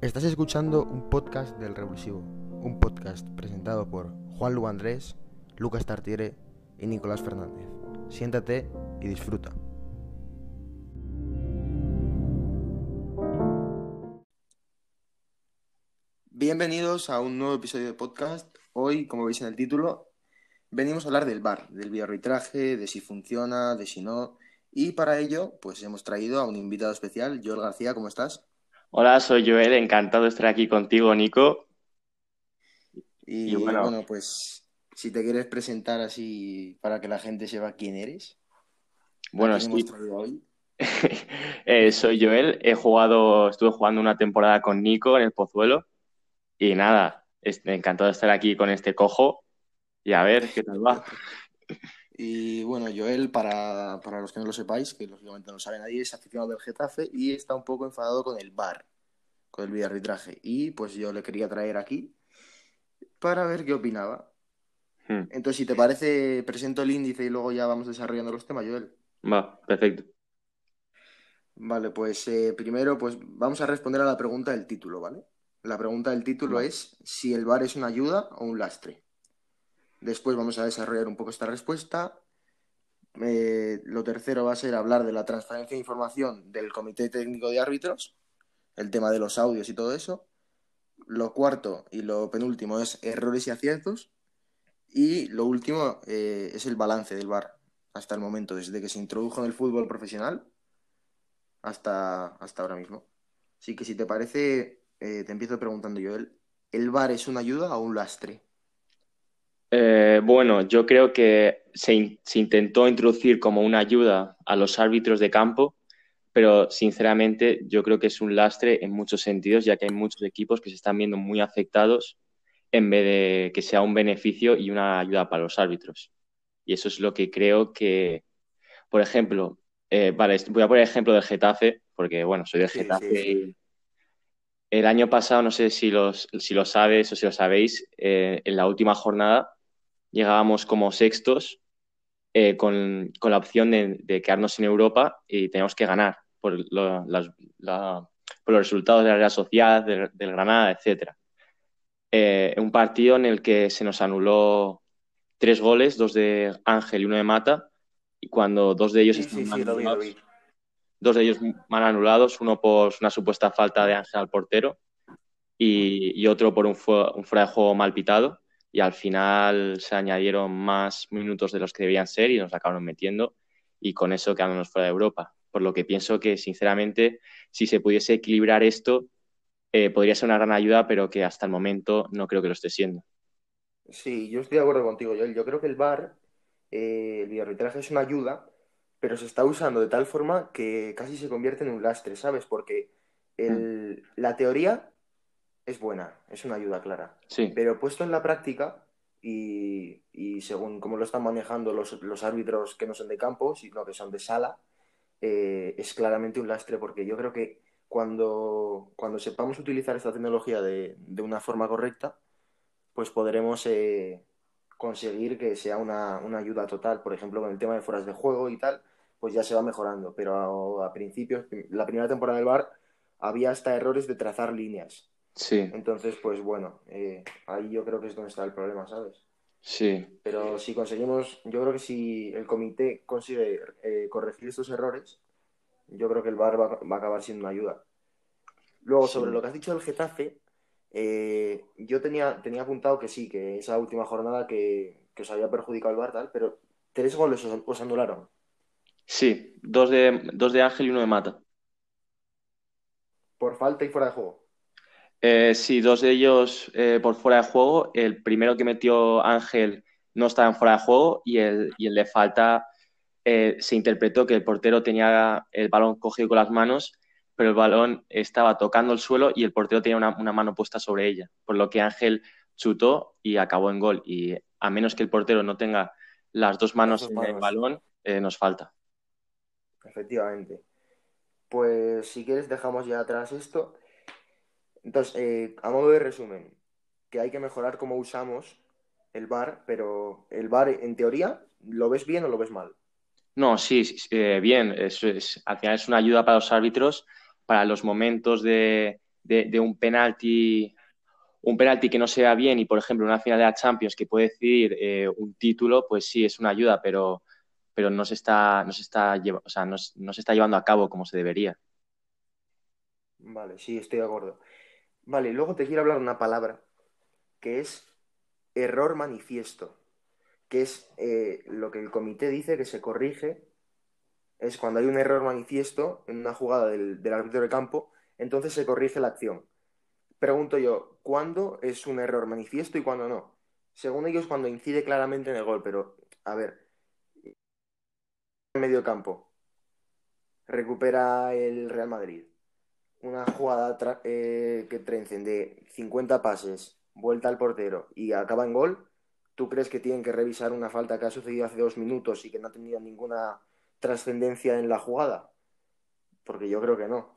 Estás escuchando un podcast del Revulsivo, un podcast presentado por Juan Lu Andrés, Lucas Tartiere y Nicolás Fernández. Siéntate y disfruta. Bienvenidos a un nuevo episodio de podcast. Hoy, como veis en el título, venimos a hablar del bar, del bioarbitraje, de si funciona, de si no. Y para ello, pues hemos traído a un invitado especial, Joel García, ¿cómo estás? Hola, soy Joel, encantado de estar aquí contigo, Nico. Y, Y bueno. bueno... pues si te quieres presentar así para que la gente sepa quién eres. Bueno, ¿A quién hemos sí, traído hoy? eh, soy Joel, he jugado, estuve jugando una temporada con Nico en el Pozuelo y nada, encantado de estar aquí con este cojo y a ver qué tal va. Y bueno, Joel, para, para los que no lo sepáis, que lógicamente no sabe nadie, es aficionado del Getafe y está un poco enfadado con el VAR, con el videoarbitraje. Y pues yo le quería traer aquí para ver qué opinaba. Hmm, Entonces, si te parece, presento el índice y luego ya vamos desarrollando los temas, Joel. Va, perfecto. Vale, pues eh, primero pues vamos a responder a la pregunta del título, ¿vale? La pregunta del título es si el VAR es una ayuda o un lastre. Después vamos a desarrollar un poco esta respuesta. Eh, lo tercero va a ser hablar de la transferencia de información del Comité Técnico de Árbitros, el tema de los audios y todo eso. Lo cuarto y lo penúltimo es errores y aciertos. Y lo último eh, es el balance del VAR hasta el momento, desde que se introdujo en el fútbol profesional hasta, hasta ahora mismo. Así que si te parece, eh, te empiezo preguntando yo, ¿el, ¿el VAR es una ayuda o un lastre? Eh, bueno, yo creo que se, in- se intentó introducir como una ayuda a los árbitros de campo, pero sinceramente yo creo que es un lastre en muchos sentidos, ya que hay muchos equipos que se están viendo muy afectados en vez de que sea un beneficio y una ayuda para los árbitros. Y eso es lo que creo que, por ejemplo, eh, vale, voy a poner el ejemplo del Getafe, porque bueno, soy del Sí, Getafe sí, sí. y el año pasado, no sé si, los, si lo sabes o si lo sabéis, eh, en la última jornada llegábamos como sextos eh, con, con la opción de, de quedarnos en Europa y teníamos que ganar por, lo- las- la- por los resultados de la Real Sociedad, del, del Granada, etcétera. Eh, un partido en el que se nos anuló tres goles, dos de Ángel y uno de Mata, y cuando dos de ellos Sí, están sí, sí, dos de ellos mal anulados, uno por una supuesta falta de Ángel al portero y, y otro por un, un fuera de juego mal pitado. Y al final se añadieron más minutos de los que debían ser y nos acabaron metiendo y con eso quedándonos fuera de Europa. Por lo que pienso que, sinceramente, si se pudiese equilibrar esto, eh, podría ser una gran ayuda, pero que hasta el momento no creo que lo esté siendo. Sí, yo estoy de acuerdo contigo, Joel. Yo creo que el VAR, eh, el videoarbitraje es una ayuda, pero se está usando de tal forma que casi se convierte en un lastre, ¿sabes? Porque el- la teoría es buena, es una ayuda clara. Sí, Pero puesto en la práctica y, y según cómo lo están manejando los, los árbitros que no son de campo, sino que son de sala, eh, es claramente un lastre porque yo creo que cuando, cuando sepamos utilizar esta tecnología de, de una forma correcta, pues podremos eh, conseguir que sea una, una ayuda total. Por ejemplo, con el tema de fueras de juego y tal, pues ya se va mejorando. Pero a, a principios, la primera temporada del VAR, había hasta errores de trazar líneas. Sí, Entonces, pues bueno, eh, ahí yo creo que es donde está el problema, ¿sabes? sí, Pero si conseguimos, yo creo que si el comité consigue eh, corregir estos errores, yo creo que el VAR va, va a acabar siendo una ayuda. Luego, Sí. sobre lo que has dicho del Getafe, eh, yo tenía, tenía apuntado que sí, que esa última jornada que, que os había perjudicado el VAR, tal, pero tres goles os, os anularon. sí. Dos de, dos de Ángel y uno de Mata. Por falta y fuera de juego. Eh, sí, dos de ellos eh, por fuera de juego. El primero que metió Ángel no estaba en fuera de juego y el, y el de falta eh, se interpretó que el portero tenía el balón cogido con las manos, pero el balón estaba tocando el suelo y el portero tenía una, una mano puesta sobre ella, por lo que Ángel chutó y acabó en gol. Y a menos que el portero no tenga las dos manos en el balón, eh, nos falta. Efectivamente. Pues si quieres dejamos ya atrás esto. Entonces, eh, a modo de resumen, que hay que mejorar cómo usamos el VAR, pero el VAR en teoría, ¿lo ves bien o lo ves mal? No, sí, sí, eh, bien. Es, es- al final es una ayuda para los árbitros para los momentos de, de, un penalti un penalti que no se vea bien y, por ejemplo, una final de la Champions que puede decidir eh, un título, pues sí, es una ayuda, pero, pero no, se está, no, se está, o sea, no, no, se está llevando a cabo como se debería. Vale, sí, estoy de acuerdo. Vale, luego te quiero hablar de una palabra que es error manifiesto, que es eh, lo que el comité dice que se corrige, es cuando hay un error manifiesto en una jugada del, del árbitro de campo, entonces se corrige la acción. Pregunto yo, ¿cuándo es un error manifiesto y cuándo no? Según ellos, cuando incide claramente en el gol, pero a ver, medio campo, recupera el Real Madrid, una jugada eh, que trencen de 50 pases, vuelta al portero y acaba en gol, ¿tú crees que tienen que revisar una falta que ha sucedido hace dos minutos y que no ha tenido ninguna trascendencia en la jugada? Porque yo creo que no.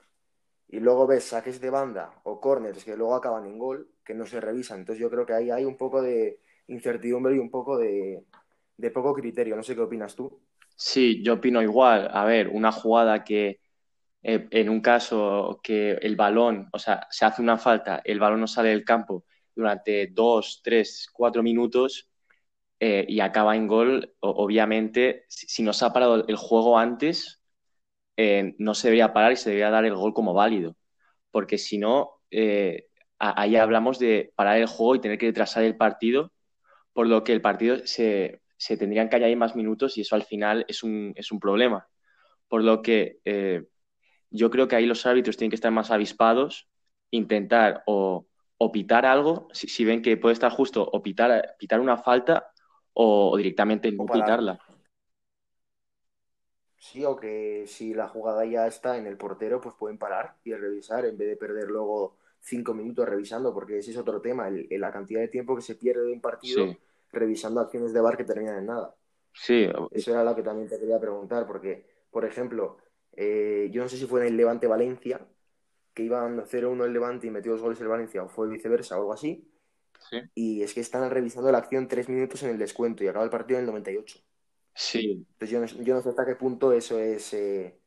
Y luego ves saques de banda o corners que luego acaban en gol, que no se revisan. Entonces yo creo que ahí hay un poco de incertidumbre y un poco de, de poco criterio. No sé qué opinas tú. Sí, yo opino igual. A ver, una jugada que eh, en un caso que el balón, o sea, se hace una falta, el balón no sale del campo durante dos, tres, cuatro minutos eh, y acaba en gol, obviamente, si, no se ha parado el juego antes, eh, no se debería parar y se debería dar el gol como válido. Porque si no, ahí hablamos de parar el juego y tener que retrasar el partido, por lo que el partido se, se tendrían que añadir más minutos y eso al final es un, es un problema. Por lo que yo creo que ahí los árbitros tienen que estar más avispados, intentar o, pitar algo, si, ven que puede estar justo, o pitar, pitar una falta o, directamente no pitarla. Sí, o que si la jugada ya está en el portero, pues pueden parar y revisar en vez de perder luego cinco minutos revisando, porque ese es otro tema, la cantidad de tiempo que se pierde de un partido revisando acciones de bar que terminan en nada. Sí. Eso era lo que también te quería preguntar, porque, por ejemplo, eh, yo no sé si fue en el Levante Valencia, que iban 0-1 el Levante y metió dos goles el Valencia, o fue viceversa o algo así. Y es que están revisando la acción tres minutos en el descuento y acaba el partido en el 98. Sí. Entonces yo no, yo no sé hasta qué punto eso es eh,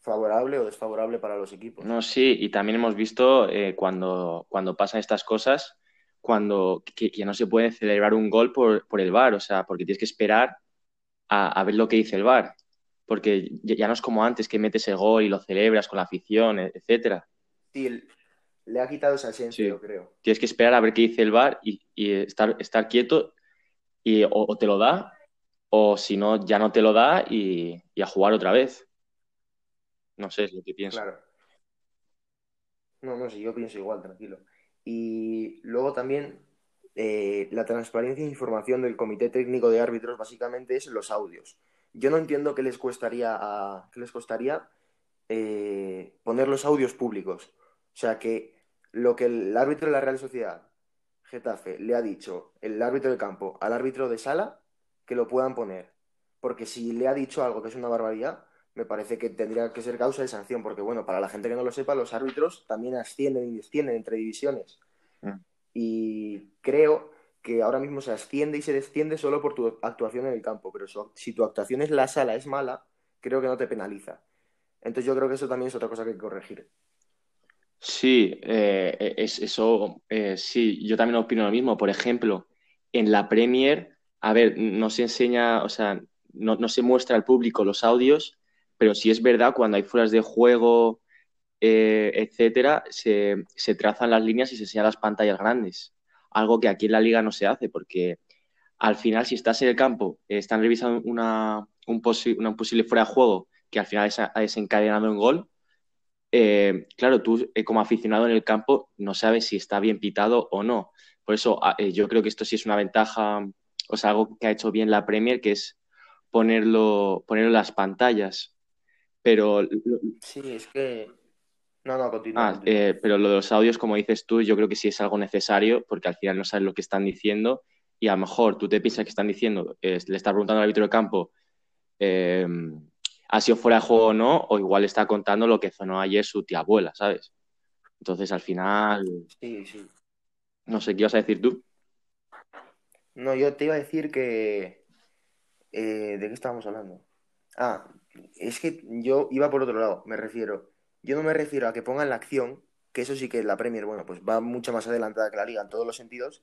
favorable o desfavorable para los equipos. No, sí, y también hemos visto eh, cuando, cuando pasan estas cosas, cuando que, no se puede celebrar un gol por, por el VAR, o sea, porque tienes que esperar a, a ver lo que dice el VAR porque ya no es como antes que metes el gol y lo celebras con la afición, e-, etcétera. Sí, le ha quitado esa esencia, yo creo. Tienes que esperar a ver qué dice el VAR y, estar, estar quieto y o, te lo da o si no, ya no te lo da y, a jugar otra vez. No sé, es lo que pienso. Claro. No, no, sí, yo pienso igual, tranquilo. Y luego también eh, la transparencia e información del Comité Técnico de Árbitros básicamente es los audios yo no entiendo qué les costaría, a, les costaría eh, poner los audios públicos. O sea, que lo que el árbitro de la Real Sociedad, Getafe, le ha dicho el árbitro de campo al árbitro de sala, que lo puedan poner. Porque si le ha dicho algo que es una barbaridad, me parece que tendría que ser causa de sanción. Porque, bueno, para la gente que no lo sepa, los árbitros también ascienden y descienden entre divisiones. Mm. Y creo que ahora mismo se asciende y se desciende solo por tu actuación en el campo, pero si tu actuación en la sala es mala, creo que no te penaliza. Entonces yo creo que eso también es otra cosa que hay que corregir. Sí, eh, es, eso eh, sí, yo también opino lo mismo. Por ejemplo, en la Premier, a ver, no se enseña, o sea, no, se muestra al público los audios, pero sí es verdad cuando hay fueras de juego, eh, etcétera, se, se trazan las líneas y se enseñan las pantallas grandes algo que aquí en la liga no se hace, porque al final, si estás en el campo, están revisando una, un, posible fuera de juego que al final ha desencadenado un gol, eh, claro, tú eh, como aficionado en el campo no sabes si está bien pitado o no. Por eso ah, eh, yo creo que esto sí es una ventaja, o sea, algo que ha hecho bien la Premier, que es ponerlo, ponerlo en las pantallas. Pero... Sí, es que no, no, continúa. Ah, eh, pero lo de los audios, como dices tú, yo creo que sí es algo necesario porque al final no sabes lo que están diciendo y a lo mejor tú te piensas que están diciendo, le estás preguntando al árbitro de campo, eh, ¿ha sido fuera de juego o no? O igual está contando lo que sonó ayer su tía abuela, ¿sabes? Entonces al final. Sí, sí. No sé, ¿qué ibas a decir tú? No, yo te iba a decir que. Eh, ¿De qué estábamos hablando? Ah, es que yo iba por otro lado, me refiero yo no me refiero a que pongan la acción, que eso sí que la Premier, bueno, pues va mucho más adelantada que la Liga en todos los sentidos,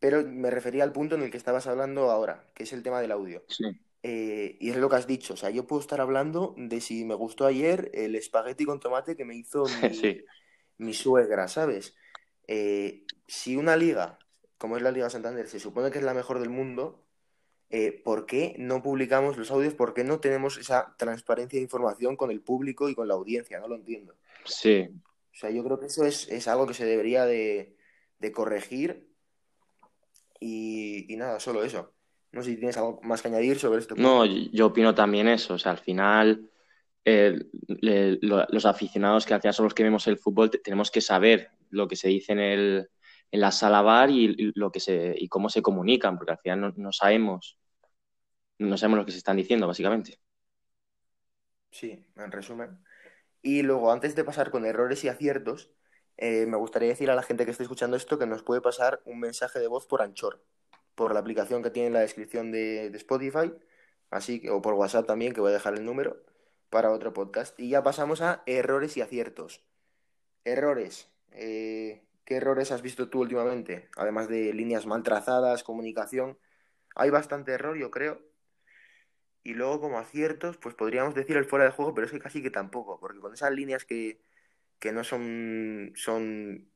pero me refería al punto en el que estabas hablando ahora, que es el tema del audio. Sí. Eh, y es lo que has dicho, o sea, yo puedo estar hablando de si me gustó ayer el espagueti con tomate que me hizo mi, Sí. mi suegra, ¿sabes? Eh, si una liga, como es la Liga Santander, se supone que es la mejor del mundo, eh, ¿por qué no publicamos los audios? ¿Por qué no tenemos esa transparencia de información con el público y con la audiencia? No lo entiendo. Sí, O sea, yo creo que eso es, es algo que se debería de, de corregir y, y nada, solo eso. No sé si tienes algo más que añadir sobre punto. No, yo opino también eso. O sea, al final, eh, le- lo- los aficionados que al final son los que vemos el fútbol, te- tenemos que saber lo que se dice en el, en la sala VAR y, y lo que se, y cómo se comunican, porque al final no, no sabemos, no sabemos lo que se están diciendo, básicamente. Sí, en resumen. Y luego, antes de pasar con errores y aciertos, eh, me gustaría decir a la gente que esté escuchando esto que nos puede pasar un mensaje de voz por Anchor, por la aplicación que tiene en la descripción de, de Spotify, así que, o por WhatsApp también, que voy a dejar el número para otro podcast. Y ya pasamos a errores y aciertos. Errores. Eh, ¿qué errores has visto tú últimamente? Además de líneas mal trazadas, comunicación. Hay bastante error, yo creo. Y luego, como aciertos, pues podríamos decir el fuera de juego, pero es que casi que tampoco, porque con esas líneas que, que no son, son,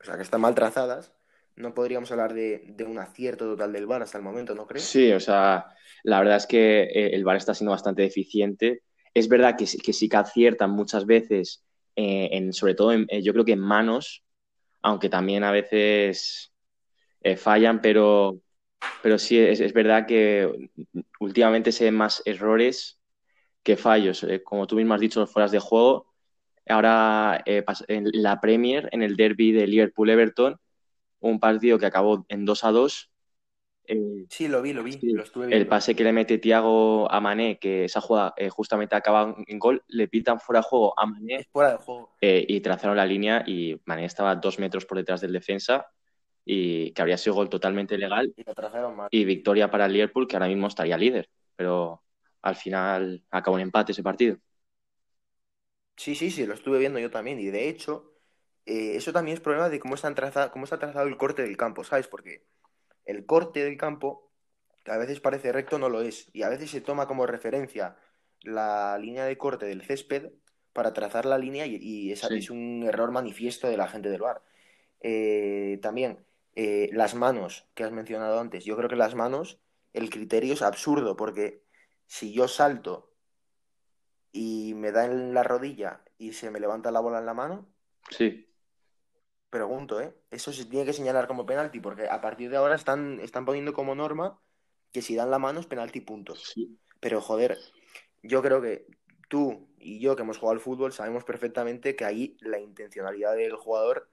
o sea, que están mal trazadas, no podríamos hablar de, de un acierto total del VAR hasta el momento, ¿no crees? Sí, o sea, la verdad es que eh, el VAR está siendo bastante deficiente. Es verdad que, que sí que aciertan muchas veces, eh, sobre todo en- eh, yo creo que en manos, aunque también a veces eh, fallan, pero, pero sí es, es verdad que últimamente se ven más errores que fallos. Eh, como tú mismo has dicho, los fueras de juego. Ahora eh, en la Premier, en el derby de Liverpool-Everton, un partido que acabó en 2 a 2. Eh, Sí, lo vi, lo vi, Sí, lo estuve el pase que le mete Thiago a Mané, que esa jugada eh, justamente acaba en gol, le pitan fuera de juego a Es Mané fuera de juego. eh, y trazaron la línea y Mané estaba dos metros por detrás del defensa y que habría sido gol totalmente legal Y lo mal. y victoria para el Liverpool que ahora mismo estaría líder, pero al final acabó en empate ese partido. Sí, sí, sí, lo estuve viendo yo también. Y de hecho, eso también es problema de cómo están traza- cómo está trazado el corte del campo, ¿sabes? Porque el corte del campo, que a veces parece recto, no lo es. Y a veces se toma como referencia la línea de corte del césped para trazar la línea y, y esa Sí. es un error manifiesto de la gente del VAR. Eh, también, eh, las manos que has mencionado antes. Yo creo que las manos, el criterio es absurdo, porque si yo salto y me da en la rodilla y se me levanta la bola en la mano, Sí, pregunto, ¿eh? Eso se tiene que señalar como penalti, porque a partir de ahora están, están poniendo como norma que si dan la mano es penalti puntos. sí, Pero joder, yo creo que tú y yo que hemos jugado al fútbol sabemos perfectamente que ahí la intencionalidad del jugador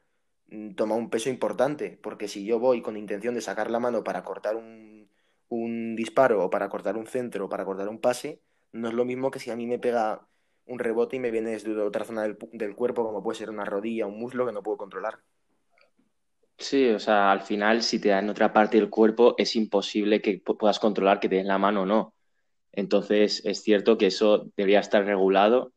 mm, toma un peso importante, porque si yo voy con intención de sacar la mano para cortar un, un disparo o para cortar un centro o para cortar un pase, no es lo mismo que si a mí me pega un rebote y me viene desde otra zona del, del cuerpo, como puede ser una rodilla, un muslo que no puedo controlar. sí, o sea, al final si te dan otra parte del cuerpo es imposible que pu- puedas controlar que te den la mano o no. Entonces es cierto que eso debería estar regulado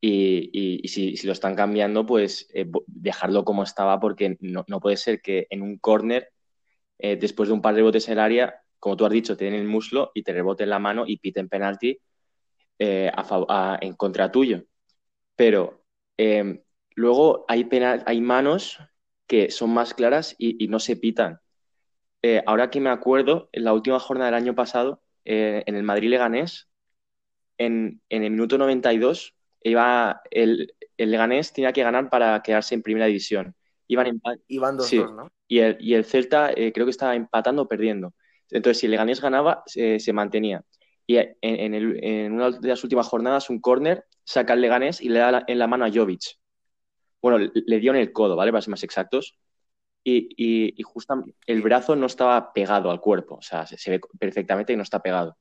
y, y- si, si lo están cambiando, pues eh, dejarlo como estaba porque no, no puede ser que en un córner, eh, después de un par de rebotes en el área, como tú has dicho, te den el muslo y te reboten la mano y piten penalti eh, a en contra tuyo. Pero eh, luego hay, penal, hay manos que son más claras y, y no se pitan. Eh, ahora que me acuerdo, en la última jornada del año pasado, eh, en el Madrid-Leganés, en, en el minuto 92, iba el, el Leganés tenía que ganar para quedarse en primera división. Iban empa- Iban 2-2, Sí. ¿no? y el, y el Celta creo que estaba empatando o perdiendo. Entonces, si el Leganés ganaba, se mantenía. Y en, en el- en una de las últimas jornadas, un córner, saca el Leganés y le da la- en la mano a Jovic. Bueno, le, le dio en el codo, ¿vale? Para ser más exactos. Y, y, y justamente el brazo no estaba pegado al cuerpo. O sea, se, se ve perfectamente que no está pegado.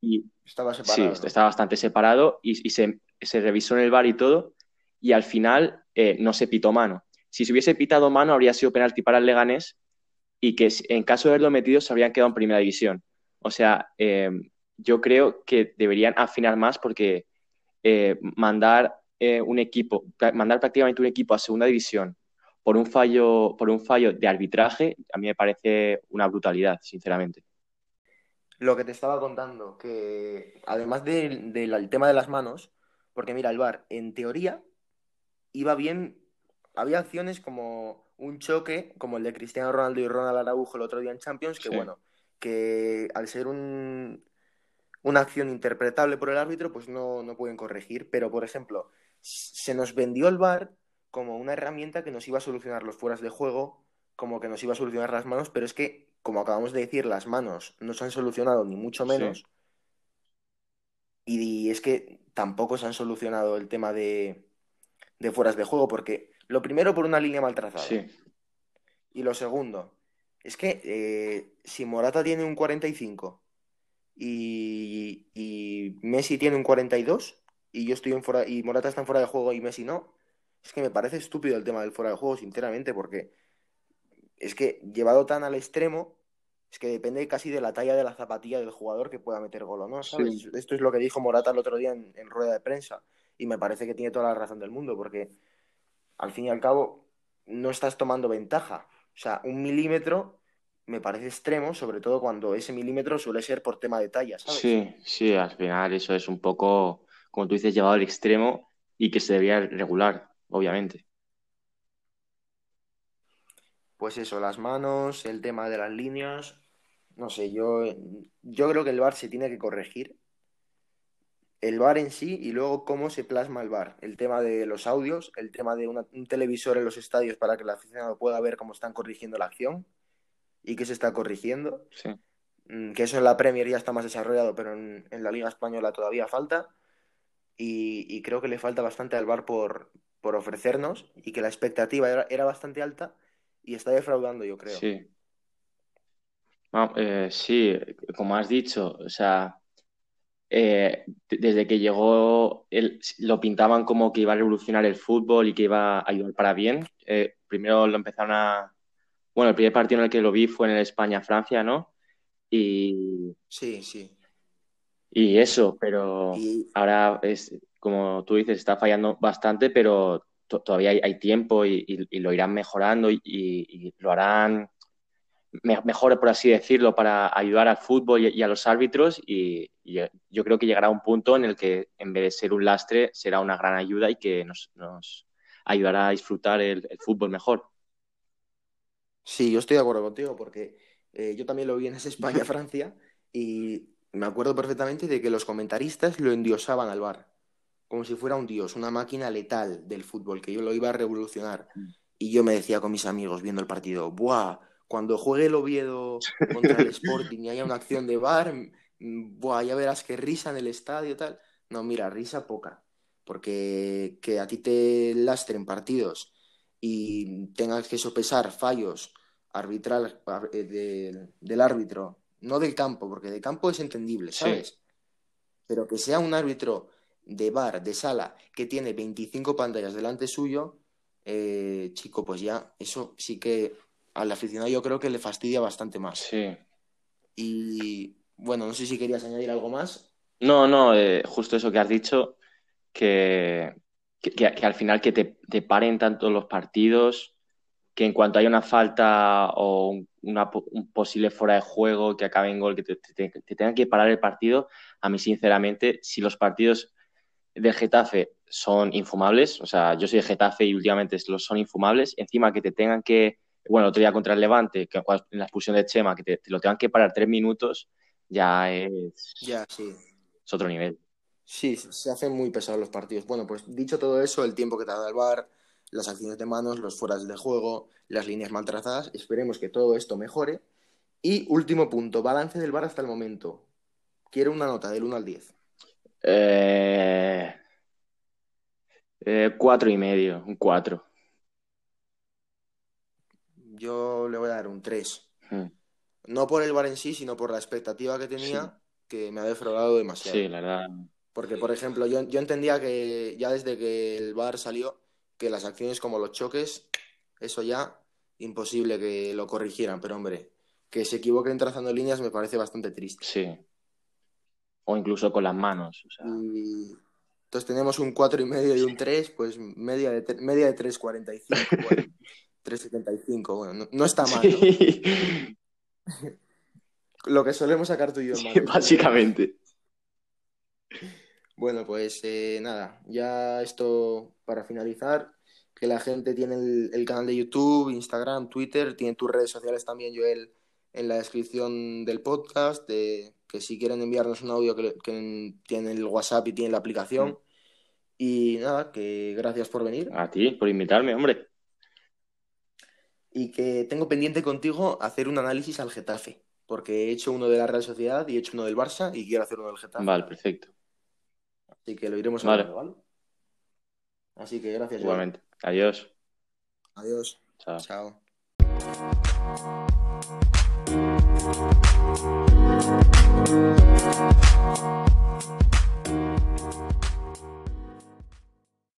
Y, Estaba Sí, separado. ¿no? está bastante separado y, y se, se revisó en el bar y todo, y al final eh, no se pitó mano. Si se hubiese pitado mano, habría sido penalti para el Leganés y que en caso de haberlo metido se habrían quedado en primera división. O sea, eh, yo creo que deberían afinar más porque eh, mandar eh, un equipo, mandar prácticamente un equipo a segunda división por un fallo, por un fallo de arbitraje, a mí me parece una brutalidad, sinceramente. Lo que te estaba contando, que además del tema de las manos, porque mira, el VAR, en teoría, iba bien, había acciones como un choque, como el de Cristiano Ronaldo y Ronald Araujo el otro día en Champions, que bueno, que al ser un, una acción interpretable por el árbitro, pues no, no pueden corregir. Pero, por ejemplo, se nos vendió el VAR como una herramienta que nos iba a solucionar los fueras de juego, como que nos iba a solucionar las manos, pero es que, como acabamos de decir, las manos no se han solucionado ni mucho menos. Y es que tampoco se han solucionado el tema de, de fueras de juego, porque lo primero por una línea mal trazada. Sí. Y lo segundo, es que eh, si Morata tiene un 45 y, Messi tiene un 42 y yo estoy en fuera y Morata está en fuera de juego y Messi no, es que me parece estúpido el tema del fuera de juego, sinceramente, porque es que llevado tan al extremo, es que depende casi de la talla de la zapatilla del jugador que pueda meter gol o no, ¿sabes? Esto es lo que dijo Morata el otro día en, rueda de prensa y me parece que tiene toda la razón del mundo, porque al fin y al cabo no estás tomando ventaja. O sea, un milímetro me parece extremo, sobre todo cuando ese milímetro suele ser por tema de talla, ¿sabes? Sí, sí, al final eso es un poco, como tú dices, llevado al extremo y que se debería regular, obviamente. Pues eso, las manos, el tema de las líneas, no sé, yo, yo creo que el VAR se tiene que corregir. El VAR en sí y luego cómo se plasma el VAR. El tema de los audios, el tema de un televisor en los estadios para que el aficionado pueda ver cómo están corrigiendo la acción y que se está corrigiendo. Mm, que eso en la Premier ya está más desarrollado, pero en, la Liga Española todavía falta. Y, creo que le falta bastante al VAR por, por ofrecernos y que la expectativa era, bastante alta y está defraudando, yo creo. Sí. Eh, sí, como has dicho, o sea, eh, desde que llegó, lo pintaban como que iba a revolucionar el fútbol y que iba a ayudar para bien. Eh, primero lo empezaron a, bueno, el primer partido en el que lo vi fue en el España-Francia, ¿no? Y. Sí, sí. Y eso, pero ahora es, como tú dices, está fallando bastante, pero todavía hay, tiempo y, lo irán mejorando y, lo harán mejor, por así decirlo, para ayudar al fútbol y, a los árbitros. Y, yo creo que llegará un punto en el que, en vez de ser un lastre, será una gran ayuda y que nos, ayudará a disfrutar el fútbol mejor. Sí, yo estoy de acuerdo contigo porque eh, yo también lo vi en ese España-Francia y me acuerdo perfectamente de que los comentaristas lo endiosaban al bar, como si fuera un dios, una máquina letal del fútbol, que yo lo iba a revolucionar. Mm. Y yo me decía con mis amigos viendo el partido, ¡buah! Cuando juegue el Oviedo contra el Sporting y haya una acción de bar, mm, ¡buah! Ya verás que risa en el estadio y tal. No, mira, risa poca. Porque que a ti te lastren partidos y tengas que sopesar fallos arbitral eh, del árbitro, no del campo, porque de campo es entendible, ¿sabes? Pero que sea un árbitro de bar, de sala, que tiene 25 pantallas delante suyo, eh, chico, pues ya, eso sí que al aficionado yo creo que le fastidia bastante más. Sí. Y bueno, no sé si querías añadir algo más. No, no, eh, justo eso que has dicho, que, que, al final que te, paren tanto los partidos, que en cuanto haya una falta o una, un posible fuera de juego que acabe en gol, que te, tengan que parar el partido, a mí sinceramente, si los partidos del Getafe son infumables, o sea, yo soy de Getafe y últimamente los son infumables, encima que te tengan que, bueno, otro día contra el Levante, que en la expulsión de Chema, que te, lo tengan que parar tres minutos, ya es, ya, sí. es otro nivel. Sí, se hacen muy pesados los partidos. Bueno, pues dicho todo eso, el tiempo que tarda el VAR, las acciones de manos, los fueras de juego, las líneas mal trazadas, esperemos que todo esto mejore. Y último punto, balance del VAR hasta el momento. Quiero una nota del 1 al 10. Eh, eh, cuatro y medio, un cuatro. Yo le voy a dar un 3. Hmm. No por el VAR en sí, sino por la expectativa que tenía, que me ha defraudado demasiado. Sí, la verdad. Porque, por ejemplo, yo, entendía que ya desde que el VAR salió, que las acciones como los choques, eso ya imposible que lo corrigieran, pero hombre, que se equivoquen trazando líneas me parece bastante triste. Sí. O incluso con las manos. Entonces tenemos un 4,5 y un 3, pues media de, media de 3,45. Bueno, 3,75. Bueno, no, no, está mal. ¿no? Sí. Lo que solemos sacar tú y yo, Sí, básicamente. Bueno, pues eh, nada, ya esto para finalizar, que la gente tiene el, el canal de YouTube, Instagram, Twitter, tiene tus redes sociales también, Joel, en la descripción del podcast, de, que si quieren enviarnos un audio que, que tienen el WhatsApp y tienen la aplicación. Mm. Y nada, que gracias por venir. A ti, por invitarme, hombre. Y que tengo pendiente contigo hacer un análisis al Getafe, porque he hecho uno de la Real Sociedad y he hecho uno del Barça y quiero hacer uno del Getafe. Vale, perfecto. Así que lo iremos Vale. hablando, ¿vale? Así que gracias, Joel. Igualmente. Adiós. Adiós. Chao. Chao.